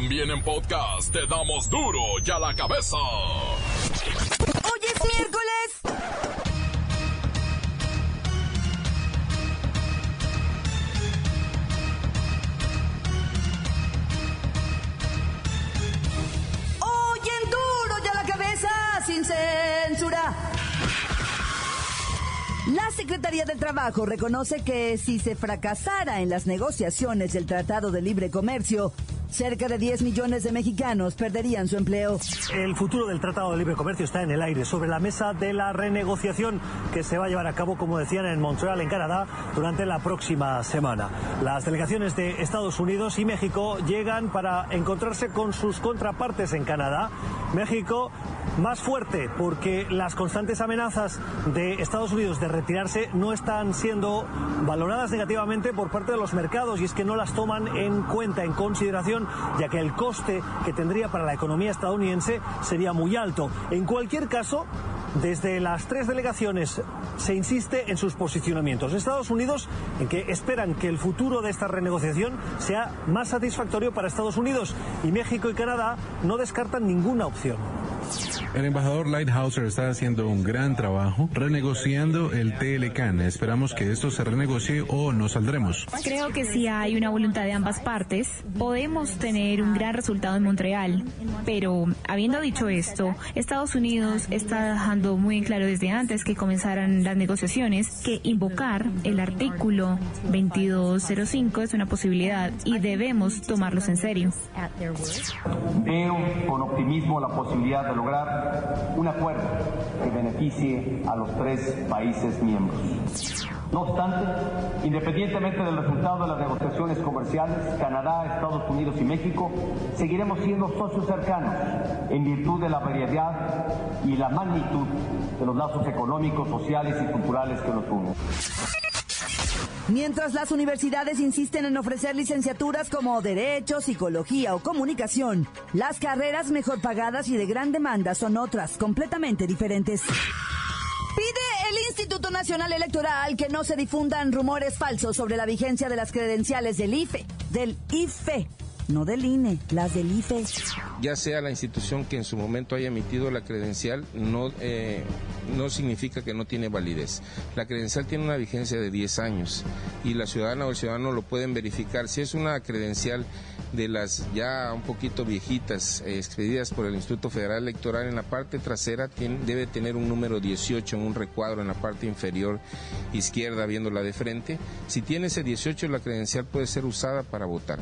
También en podcast te damos duro y a la cabeza. Hoy es miércoles. Hoy duro y a la cabeza, sin censura. La Secretaría del Trabajo reconoce que si se fracasara en las negociaciones del Tratado de Libre Comercio, Cerca de 10 millones de mexicanos perderían su empleo. El futuro del Tratado de Libre Comercio está en el aire, sobre la mesa de la renegociación que se va a llevar a cabo, como decían, en Montreal, en Canadá, durante la próxima semana. Las delegaciones de Estados Unidos y México llegan para encontrarse con sus contrapartes en Canadá. México más fuerte porque las constantes amenazas de Estados Unidos de retirarse no están siendo valoradas negativamente por parte de los mercados y es que no las toman en cuenta, en consideración, ya que el coste que tendría para la economía estadounidense sería muy alto. En cualquier caso, desde las tres delegaciones se insiste en sus posicionamientos. Estados Unidos en que esperan que el futuro de esta renegociación sea más satisfactorio para Estados Unidos y México y Canadá no descartan ninguna opción. El embajador Lighthouser está haciendo un gran trabajo renegociando el TLCAN. Esperamos que esto se renegocie o no saldremos. Creo que si hay una voluntad de ambas partes, podemos tener un gran resultado en Montreal. Pero, habiendo dicho esto, Estados Unidos está dejando muy en claro desde antes que comenzaran las negociaciones que invocar el artículo 2205 es una posibilidad y debemos tomarlos en serio. Veo con optimismo la posibilidad de lograr un acuerdo que beneficie a los tres países miembros. No obstante, independientemente del resultado de las negociaciones comerciales, Canadá, Estados Unidos y México seguiremos siendo socios cercanos en virtud de la variedad y la magnitud de los lazos económicos, sociales y culturales que nos unen. Mientras las universidades insisten en ofrecer licenciaturas como Derecho, Psicología o Comunicación, las carreras mejor pagadas y de gran demanda son otras, completamente diferentes. Pide el Instituto Nacional Electoral que no se difundan rumores falsos sobre la vigencia de las credenciales del IFE, del IFE, no del INE, las del IFE. Ya sea la institución que en su momento haya emitido la credencial, no, eh, no significa que no tiene validez. La credencial tiene una vigencia de 10 años y la ciudadana o el ciudadano lo pueden verificar. Si es una credencial de las ya un poquito viejitas, eh, expedidas por el Instituto Federal Electoral, en la parte trasera debe tener un número 18 en un recuadro en la parte inferior izquierda, viéndola de frente. Si tiene ese 18, la credencial puede ser usada para votar.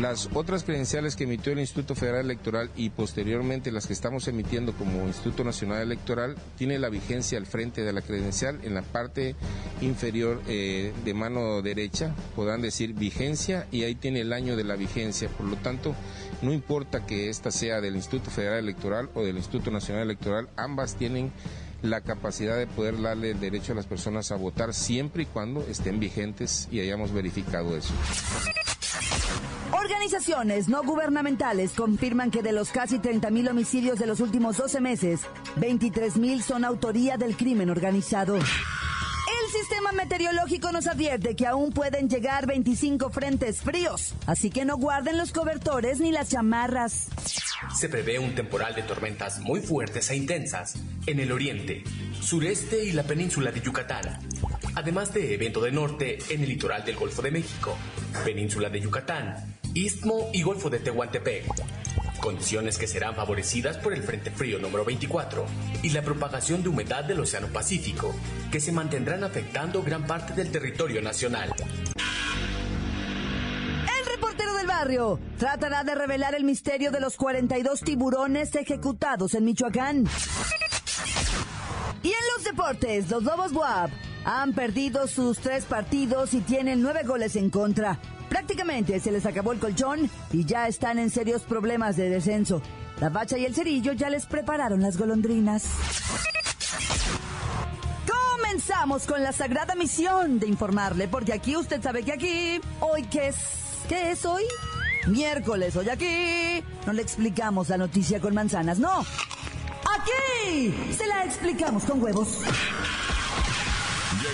Las otras credenciales que emitió el Instituto Federal Electoral y posteriormente las que estamos emitiendo como Instituto Nacional Electoral, tiene la vigencia al frente de la credencial en la parte inferior eh, de mano derecha, podrán decir vigencia y ahí tiene el año de la vigencia. Por lo tanto, no importa que esta sea del Instituto Federal Electoral o del Instituto Nacional Electoral, ambas tienen la capacidad de poder darle el derecho a las personas a votar siempre y cuando estén vigentes y hayamos verificado eso. Organizaciones no gubernamentales confirman que de los casi 30.000 homicidios de los últimos 12 meses, 23.000 son autoría del crimen organizado. El sistema meteorológico nos advierte que aún pueden llegar 25 frentes fríos, así que no guarden los cobertores ni las chamarras. Se prevé un temporal de tormentas muy fuertes e intensas en el oriente, sureste y la península de Yucatán, además de evento de norte en el litoral del Golfo de México, península de Yucatán, Istmo y Golfo de Tehuantepec. Condiciones que serán favorecidas por el Frente Frío número 24 y la propagación de humedad del Océano Pacífico, que se mantendrán afectando gran parte del territorio nacional. El reportero del barrio tratará de revelar el misterio de los 42 tiburones ejecutados en Michoacán. Y en los deportes, los Lobos Buap han perdido sus tres partidos y tienen nueve goles en contra. Prácticamente se les acabó el colchón y ya están en serios problemas de descenso. La bacha y el cerillo ya les prepararon las golondrinas. Comenzamos con la sagrada misión de informarle, porque aquí usted sabe que aquí, hoy qué es, ¿qué es hoy? Miércoles, hoy aquí, no le explicamos la noticia con manzanas, no. Aquí se la explicamos con huevos.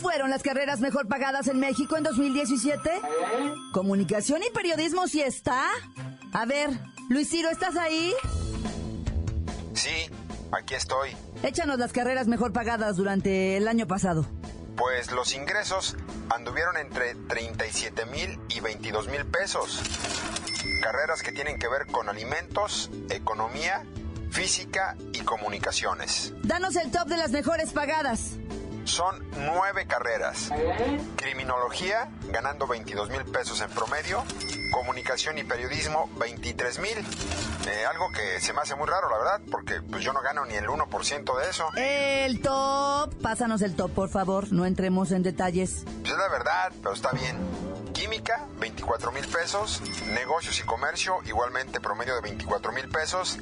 Fueron las carreras mejor pagadas en México en 2017? Comunicación y periodismo sí está. A ver, Luis Ciro, ¿estás ahí? Sí, aquí estoy. Échanos las carreras mejor pagadas durante el año pasado. Pues los ingresos anduvieron entre 37 mil y 22 mil pesos. Carreras que tienen que ver con alimentos, economía, física y comunicaciones. Danos el top de las mejores pagadas. Son nueve carreras. Criminología, ganando 22 mil pesos en promedio. Comunicación y periodismo, 23 mil. Eh, algo que se me hace muy raro, la verdad, porque pues yo no gano ni el 1% de eso. El top. Pásanos el top, por favor. No entremos en detalles. Pues es la verdad, pero está bien. Química, 24 mil pesos. Negocios y comercio, igualmente promedio de 24 mil pesos.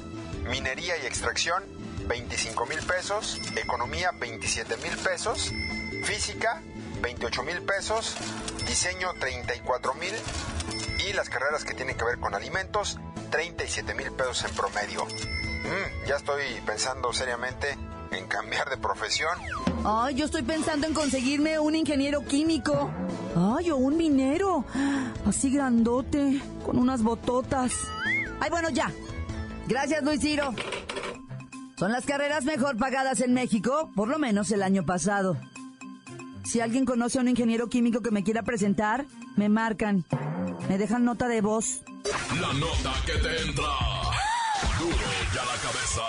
Minería y extracción, 25 mil pesos, economía 27 mil pesos, física 28 mil pesos, diseño 34 mil y las carreras que tienen que ver con alimentos 37 mil pesos en promedio. Mm, ya estoy pensando seriamente en cambiar de profesión. Ay, yo estoy pensando en conseguirme un ingeniero químico. Ay, o un minero. Así grandote, con unas bototas. Ay, bueno, ya. Gracias, Luis. Son las carreras mejor pagadas en México, por lo menos el año pasado. Si alguien conoce a un ingeniero químico que me quiera presentar, me marcan. Me dejan nota de voz. La nota que te entra. Duro ya la cabeza.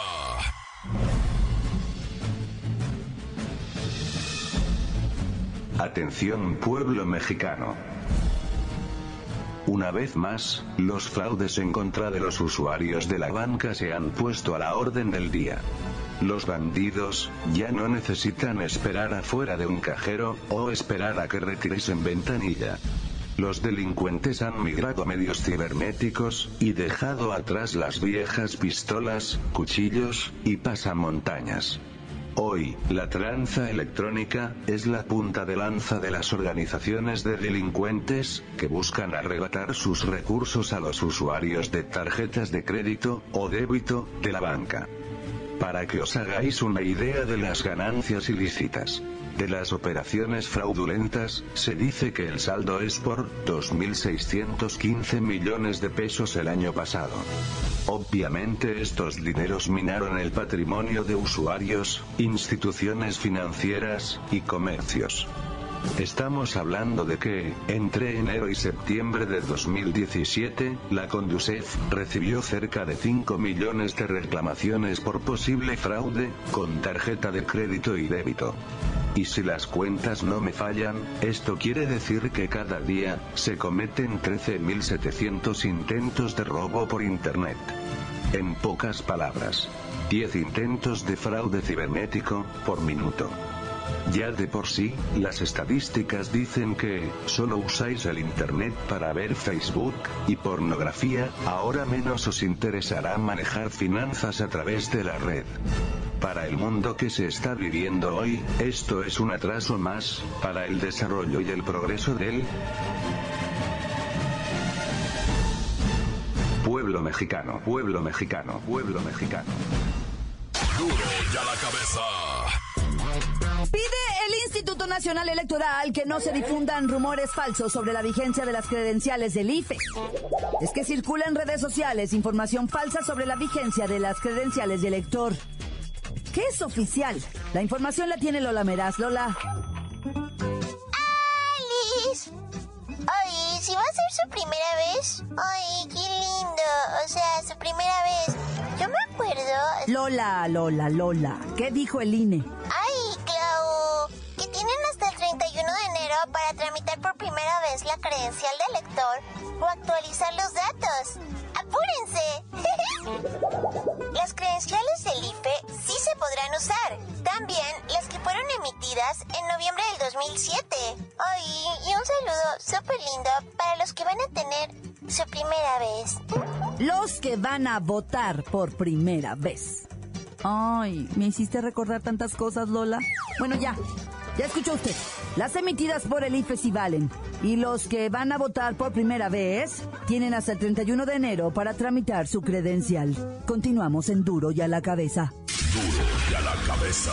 Atención pueblo mexicano. Una vez más, los fraudes en contra de los usuarios de la banca se han puesto a la orden del día. Los bandidos, ya no necesitan esperar afuera de un cajero, o esperar a que retires en ventanilla. Los delincuentes han migrado a medios cibernéticos, y dejado atrás las viejas pistolas, cuchillos, y pasamontañas. Hoy, la tranza electrónica es la punta de lanza de las organizaciones de delincuentes que buscan arrebatar sus recursos a los usuarios de tarjetas de crédito o débito de la banca. Para que os hagáis una idea de las ganancias ilícitas de las operaciones fraudulentas, se dice que el saldo es por 2.615 millones de pesos el año pasado. Obviamente estos dineros minaron el patrimonio de usuarios, instituciones financieras, y comercios. Estamos hablando de que, entre enero y septiembre de 2017, la Conducef recibió cerca de 5 millones de reclamaciones por posible fraude, con tarjeta de crédito y débito. Y si las cuentas no me fallan, esto quiere decir que cada día, se cometen 13.700 intentos de robo por Internet. En pocas palabras, 10 intentos de fraude cibernético, por minuto. Ya de por sí, las estadísticas dicen que, solo usáis el Internet para ver Facebook, y pornografía, ahora menos os interesará manejar finanzas a través de la red. Para el mundo que se está viviendo hoy, esto es un atraso más, para el desarrollo y el progreso del pueblo mexicano, pueblo mexicano, pueblo mexicano. Duro ya la cabeza. Pide el Instituto Nacional Electoral que no se difundan rumores falsos sobre la vigencia de las credenciales del IFE. Es que circula en redes sociales información falsa sobre la vigencia de las credenciales de elector. ¿Qué es oficial? La información la tiene Lola Meraz. Lola. ¡Alice! Ay, si va a ser su primera vez. Ay, qué lindo. O sea, su primera vez. Yo me acuerdo. Lola, Lola, Lola. ¿Qué dijo el INE? Ay, tramitar por primera vez la credencial de lector o actualizar los datos. ¡Apúrense! las credenciales del IFE sí se podrán usar. También las que fueron emitidas en noviembre del 2007. Ay, y un saludo súper lindo para los que van a tener su primera vez. Los que van a votar por primera vez. Ay, me hiciste recordar tantas cosas, Lola. Bueno, ya. Ya escuchó usted. Las emitidas por el IFE sí valen. Y los que van a votar por primera vez tienen hasta el 31 de enero para tramitar su credencial. Continuamos en Duro y a la cabeza. Duro y a la cabeza.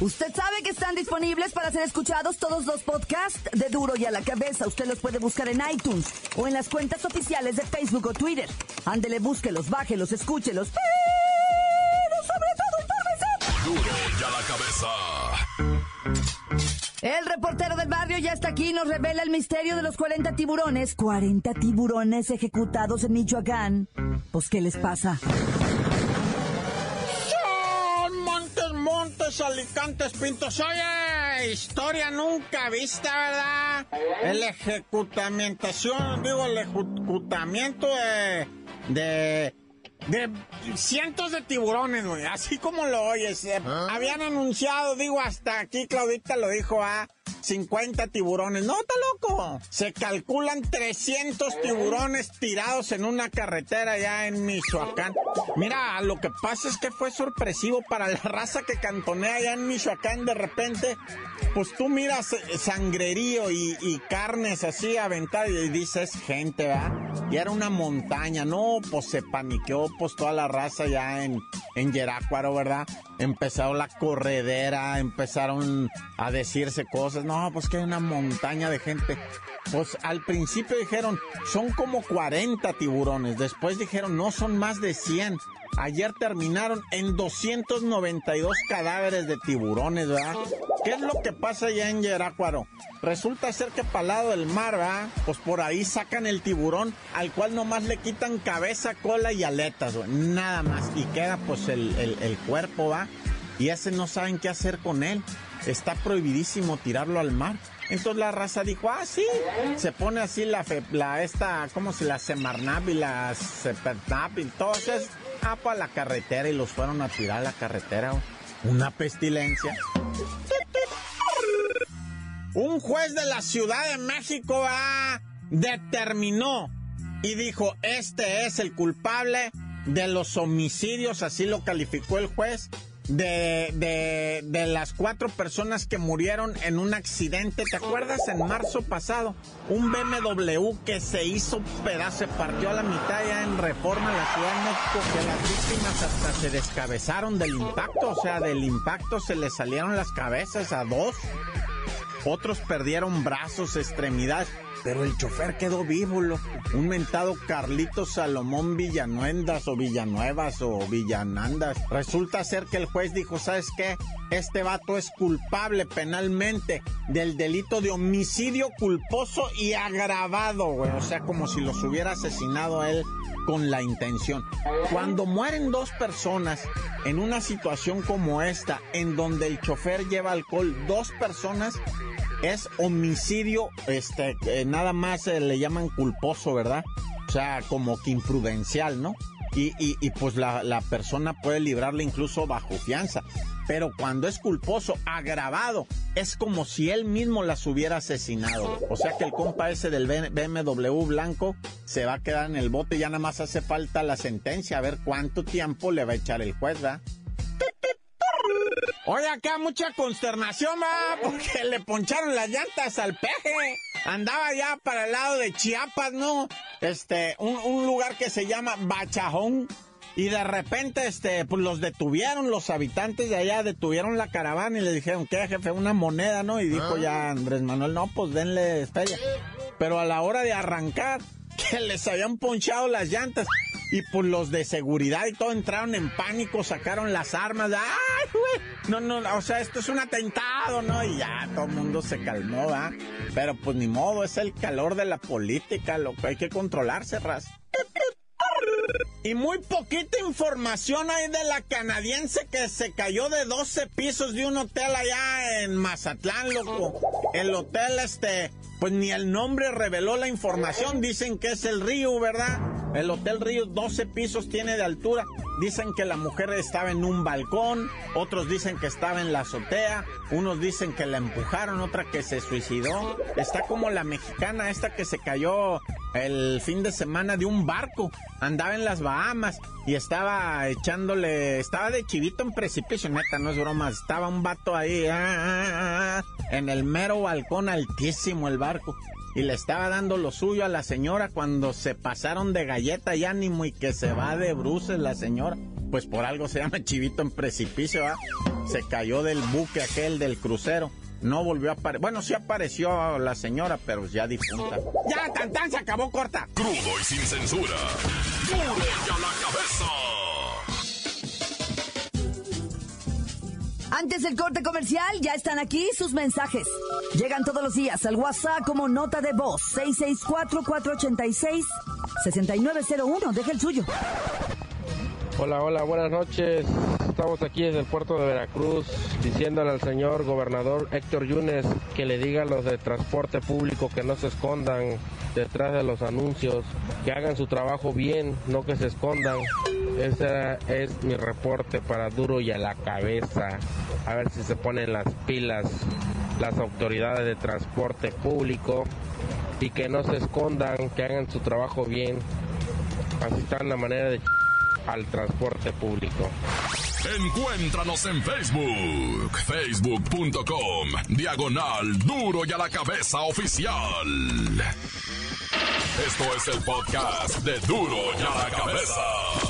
Usted sabe que están disponibles para ser escuchados todos los podcasts de Duro y a la cabeza. Usted los puede buscar en iTunes o en las cuentas oficiales de Facebook o Twitter. Ándele, búsquelos, bájelos, escúchelos. Pero sobre todo, infórmese. Duro y a la cabeza. El reportero del barrio ya está aquí y nos revela el misterio de los 40 tiburones. 40 tiburones ejecutados en Michoacán. Pues, ¿qué les pasa? Alicantes, pintos. Oye, historia nunca vista, ¿verdad? El ejecutamientación, digo, el ejecutamiento de... de... De cientos de tiburones, güey, así como lo oyes. eh, Habían anunciado, digo, hasta aquí Claudita lo dijo, ah, 50 tiburones. Está loco. Se calculan 300 tiburones tirados en una carretera ya en Michoacán. Mira, lo que pasa es que fue sorpresivo para la raza que cantonea allá en Michoacán de repente. Pues tú miras eh, sangrerío y, y carnes así aventadas y dices gente, ¿verdad? Y era una montaña, no, pues se paniqueó pues toda la raza ya en, en Yerácuaro, ¿verdad? Empezaron la corredera, empezaron a decirse cosas, no, pues que hay una montaña de gente. Pues al principio dijeron, son como 40 tiburones, después dijeron, no, son más de 100. Ayer terminaron en 292 cadáveres de tiburones, ¿verdad? ¿Qué es lo que pasa allá en Yerácuaro? Resulta ser que para el lado del mar, ¿verdad? Pues por ahí sacan el tiburón, al cual nomás le quitan cabeza, cola y aletas. Nada más. Y queda pues el cuerpo, ¿va? Y ese no saben qué hacer con él. Está prohibidísimo tirarlo al mar. Entonces la raza dijo, ah, sí. Se pone así la, fe- la esta, ¿cómo se la Semarnap y la Sepernap y todo eso. es, Ah, para la carretera y los fueron a tirar a la carretera. Una pestilencia. Un juez de la Ciudad de México ah, determinó y dijo, este es el culpable de los homicidios, así lo calificó el juez, de, de, de las cuatro personas que murieron en un accidente. ¿Te acuerdas en marzo pasado? Un BMW que se hizo pedazo, se partió a la mitad ya en Reforma, la Ciudad de México, que las víctimas hasta se descabezaron del impacto, o sea, del impacto se les salieron las cabezas a dos. Otros perdieron brazos, extremidades, pero el chofer quedó vivo, un mentado Carlito Salomón Villanuendas o Villanuevas o Villanandas. Resulta ser que el juez dijo, ¿sabes qué? Este vato es culpable penalmente del delito de homicidio culposo y agravado, güey. O sea, como si los hubiera asesinado a él con la intención. Cuando mueren dos personas en una situación como esta, en donde el chofer lleva alcohol, dos personas, es homicidio, este, nada más eh, le llaman culposo, ¿verdad? O sea, como que imprudencial, ¿no? Y, y, y pues la, la persona puede librarle incluso bajo fianza. Pero cuando es culposo, agravado, es como si él mismo las hubiera asesinado. O sea que el compa ese del BMW blanco se va a quedar en el bote. Ya nada más hace falta la sentencia, a ver cuánto tiempo le va a echar el juez, ¿verdad? Oye, acá mucha consternación, va, porque le poncharon las llantas al peje. Andaba ya para el lado de Chiapas, ¿no? Este, un lugar que se llama Bachajón. Y de repente, este, pues los detuvieron, los habitantes de allá detuvieron la caravana y le dijeron, ¿qué, jefe? Una moneda, ¿no? Y dijo ya Andrés Manuel, no, pues denle feria. Pero a la hora de arrancar, que les habían ponchado las llantas. Y pues los de seguridad y todo entraron en pánico, sacaron las armas. ¡Ay, güey! No, no, o sea, esto es un atentado, ¿no? Y ya todo el mundo se calmó, ¿va? Pero pues ni modo, es el calor de la política, lo que hay que controlarse, ras. Y muy poquita información hay de la canadiense que se cayó de 12 pisos de un hotel allá en Mazatlán, loco. El hotel, este, pues ni el nombre reveló la información. Dicen que es el Río, ¿verdad? El Hotel Río 12 pisos tiene de altura. Dicen que la mujer estaba en un balcón, otros dicen que estaba en la azotea, unos dicen que la empujaron, otra que se suicidó. Está como la mexicana esta que se cayó el fin de semana de un barco. Andaba en las Bahamas y estaba echándole, estaba de chivito en precipicio, neta, no es broma. Estaba un vato ahí ah, ah, ah, en el mero balcón altísimo el barco y le estaba dando lo suyo a la señora cuando se pasaron de galleta y ánimo y que se va de bruces la señora. Pues por algo se llama chivito en precipicio, ¿ah? Se cayó del buque aquel del crucero. No volvió a aparecer. Bueno, sí apareció la señora, pero ya difunta. Ya, tan, se acabó corta. Crudo y sin censura. Duro y a la cabeza. Antes del corte comercial, ya están aquí sus mensajes. Llegan todos los días al WhatsApp como nota de voz 664-486-6901. Deja el suyo. Hola, hola, buenas noches. Estamos aquí desde el puerto de Veracruz diciéndole al señor gobernador Héctor Yunes que le diga a los de transporte público que no se escondan detrás de los anuncios, que hagan su trabajo bien, no que se escondan. Ese es mi reporte para duro y a la cabeza. A ver si se ponen las pilas las autoridades de transporte público y que no se escondan, que hagan su trabajo bien. Así está la manera de al transporte público. Encuéntranos en Facebook, facebook.com, diagonal duro y a la cabeza oficial. Esto es el podcast de duro y a la cabeza.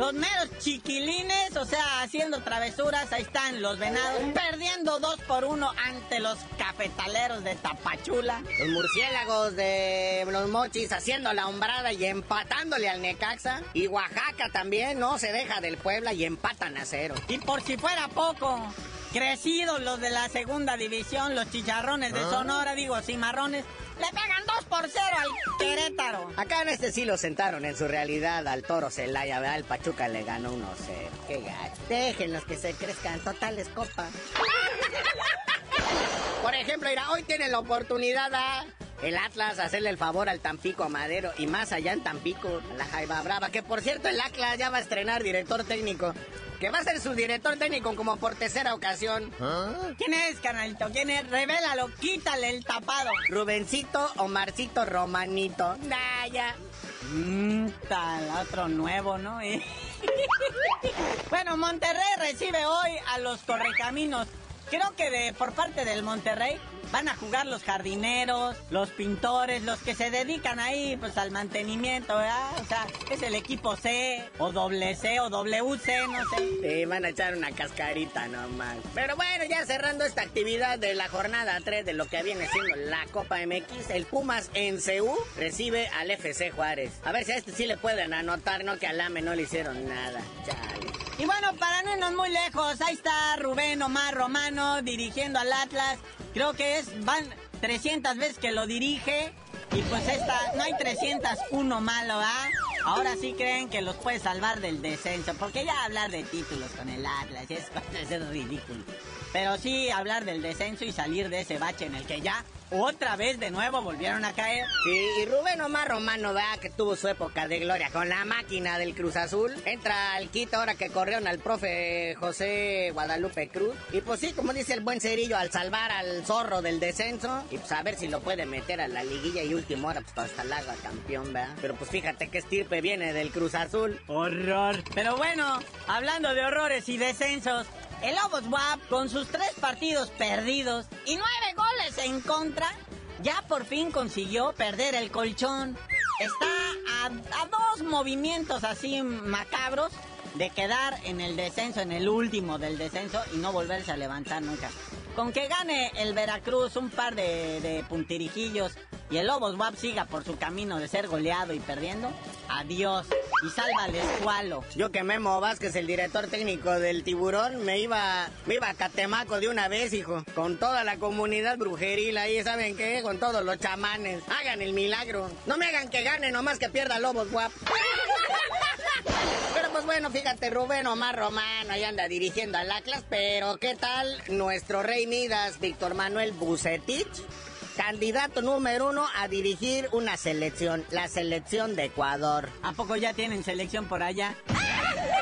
los meros chiquilines, o sea, haciendo travesuras, ahí están los venados, perdiendo dos por uno ante los cafetaleros de Tapachula. Los murciélagos de los mochis haciendo la hombrada y empatándole al Necaxa. Y Oaxaca también no se deja del Puebla y empatan a cero. Y por si fuera poco, crecidos los de la segunda división, los chicharrones de ah. Sonora, digo, cimarrones, le pegan 2 por 0 al Querétaro. Acá en este sí lo sentaron en su realidad al Toro Celaya, ¿verdad? El Pachuca le ganó 1-0. Qué gacho. Déjenlos que se crezcan, totales copa. Por ejemplo, mira, hoy tienen la oportunidad a el Atlas hacerle el favor al Tampico a Madero y más allá en Tampico, la Jaiba Brava, que por cierto el Atlas ya va a estrenar director técnico que va a ser su director técnico como por tercera ocasión. ¿Ah? ¿Quién es, canalito? ¿Quién es? Revélalo, quítale el tapado. Rubencito o Marcito Romanito. Naya. Mmm, tal, otro nuevo, ¿no? bueno, Monterrey recibe hoy a los Correcaminos. Creo que de por parte del Monterrey van a jugar los jardineros, los pintores, los que se dedican ahí pues al mantenimiento, ¿verdad? O sea, es el equipo C o doble C o WC, no sé. Sí, van a echar una cascarita nomás. Pero bueno, ya cerrando esta actividad de la jornada 3 de lo que viene siendo la Copa MX, el Pumas en CU recibe al FC Juárez. A ver si a este sí le pueden anotar, ¿no? Que al AME no le hicieron nada. Chale. Y bueno, para no irnos muy lejos, ahí está Rubén Omar Romano dirigiendo al Atlas. Creo que es, van 300 veces que lo dirige. Y pues esta, no hay 301 malo, ¿ah? Ahora sí creen que los puede salvar del descenso. Porque ya hablar de títulos con el Atlas es, es ridículo. Pero sí hablar del descenso y salir de ese bache en el que ya otra vez de nuevo volvieron a caer. Sí, y Rubén Omar Romano, vea que tuvo su época de gloria con la máquina del Cruz Azul. Entra al quito ahora que corrieron al profe José Guadalupe Cruz. Y pues sí, como dice el buen Cerillo, al salvar al zorro del descenso. Y pues a ver si lo puede meter a la liguilla y último hora, pues hasta la haga campeón, vea. Pero pues fíjate que estirpe viene del Cruz Azul. Horror. Pero bueno, hablando de horrores y descensos, el Lobos WAP, con sus tres partidos perdidos y nueve goles en contra, ya por fin consiguió perder el colchón. está a, dos movimientos así macabros de quedar en el descenso, en el último del descenso y no volverse a levantar nunca. Con que gane el Veracruz un par de, de puntirijillos y el Lobos WAP siga por su camino de ser goleado y perdiendo, adiós. Y salva al escualo. Yo que Memo Vázquez, el director técnico del tiburón, me iba, me iba a Catemaco de una vez, hijo. Con toda la comunidad brujeril ahí, ¿saben qué? Con todos los chamanes. Hagan el milagro. No me hagan que gane, nomás que pierda Lobos WAP. Pero pues bueno, fíjate, Rubén Omar Romano ahí anda dirigiendo al Atlas, pero ¿qué tal nuestro rey Midas, Víctor Manuel Bucetich? Candidato número uno a dirigir una selección, la selección de Ecuador. ¿A poco ya tienen selección por allá?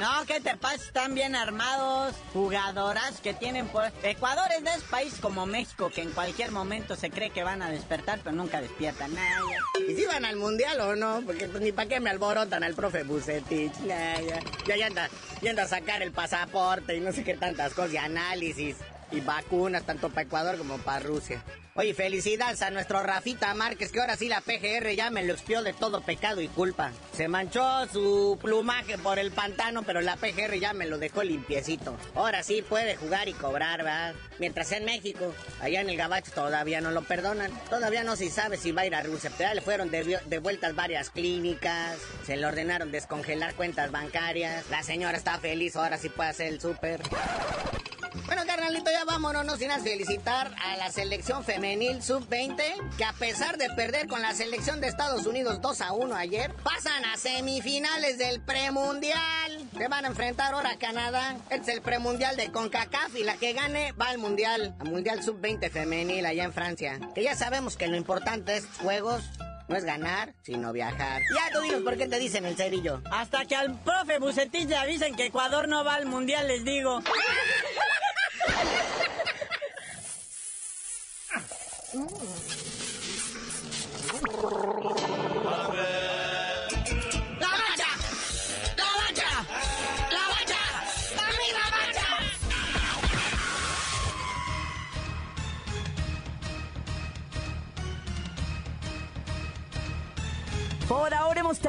No, ¿qué te pasa? Están bien armados, jugadoras que tienen por... Ecuador es de ese país como México, que en cualquier momento se cree que van a despertar, pero nunca despiertan. Nah, ¿Y si van al mundial o no? Porque pues, ni para qué me alborotan al profe Bucetich. Nah, ya, ya, ya anda, ya anda a sacar el pasaporte y no sé qué tantas cosas, y análisis y vacunas, tanto para Ecuador como para Rusia. Oye, felicidades a nuestro Rafita Márquez, que ahora sí la PGR ya me lo expió de todo pecado y culpa. Se manchó su plumaje por el pantano, pero la PGR ya me lo dejó limpiecito. Ahora sí puede jugar y cobrar, ¿verdad? Mientras en México, allá en el Gabacho todavía no lo perdonan. Todavía no se sabe si va a ir a Rusia, pero ya le fueron devueltas varias clínicas, se le ordenaron descongelar cuentas bancarias. La señora está feliz, ahora sí puede hacer el súper. Bueno, carnalito, ya vámonos, no sin felicitar a la selección femenil sub-20, que a pesar de perder con la selección de Estados Unidos 2 a 1 ayer, pasan a semifinales del premundial. Se van a enfrentar ahora a Canadá. Este es el premundial de CONCACAF y la que gane va al mundial, al mundial sub-20 femenil allá en Francia. Que ya sabemos que lo importante estos juegos no es ganar, sino viajar. Ya tú dinos por qué te dicen el cerillo. Hasta que al profe Bucetich le avisen que Ecuador no va al mundial, les digo.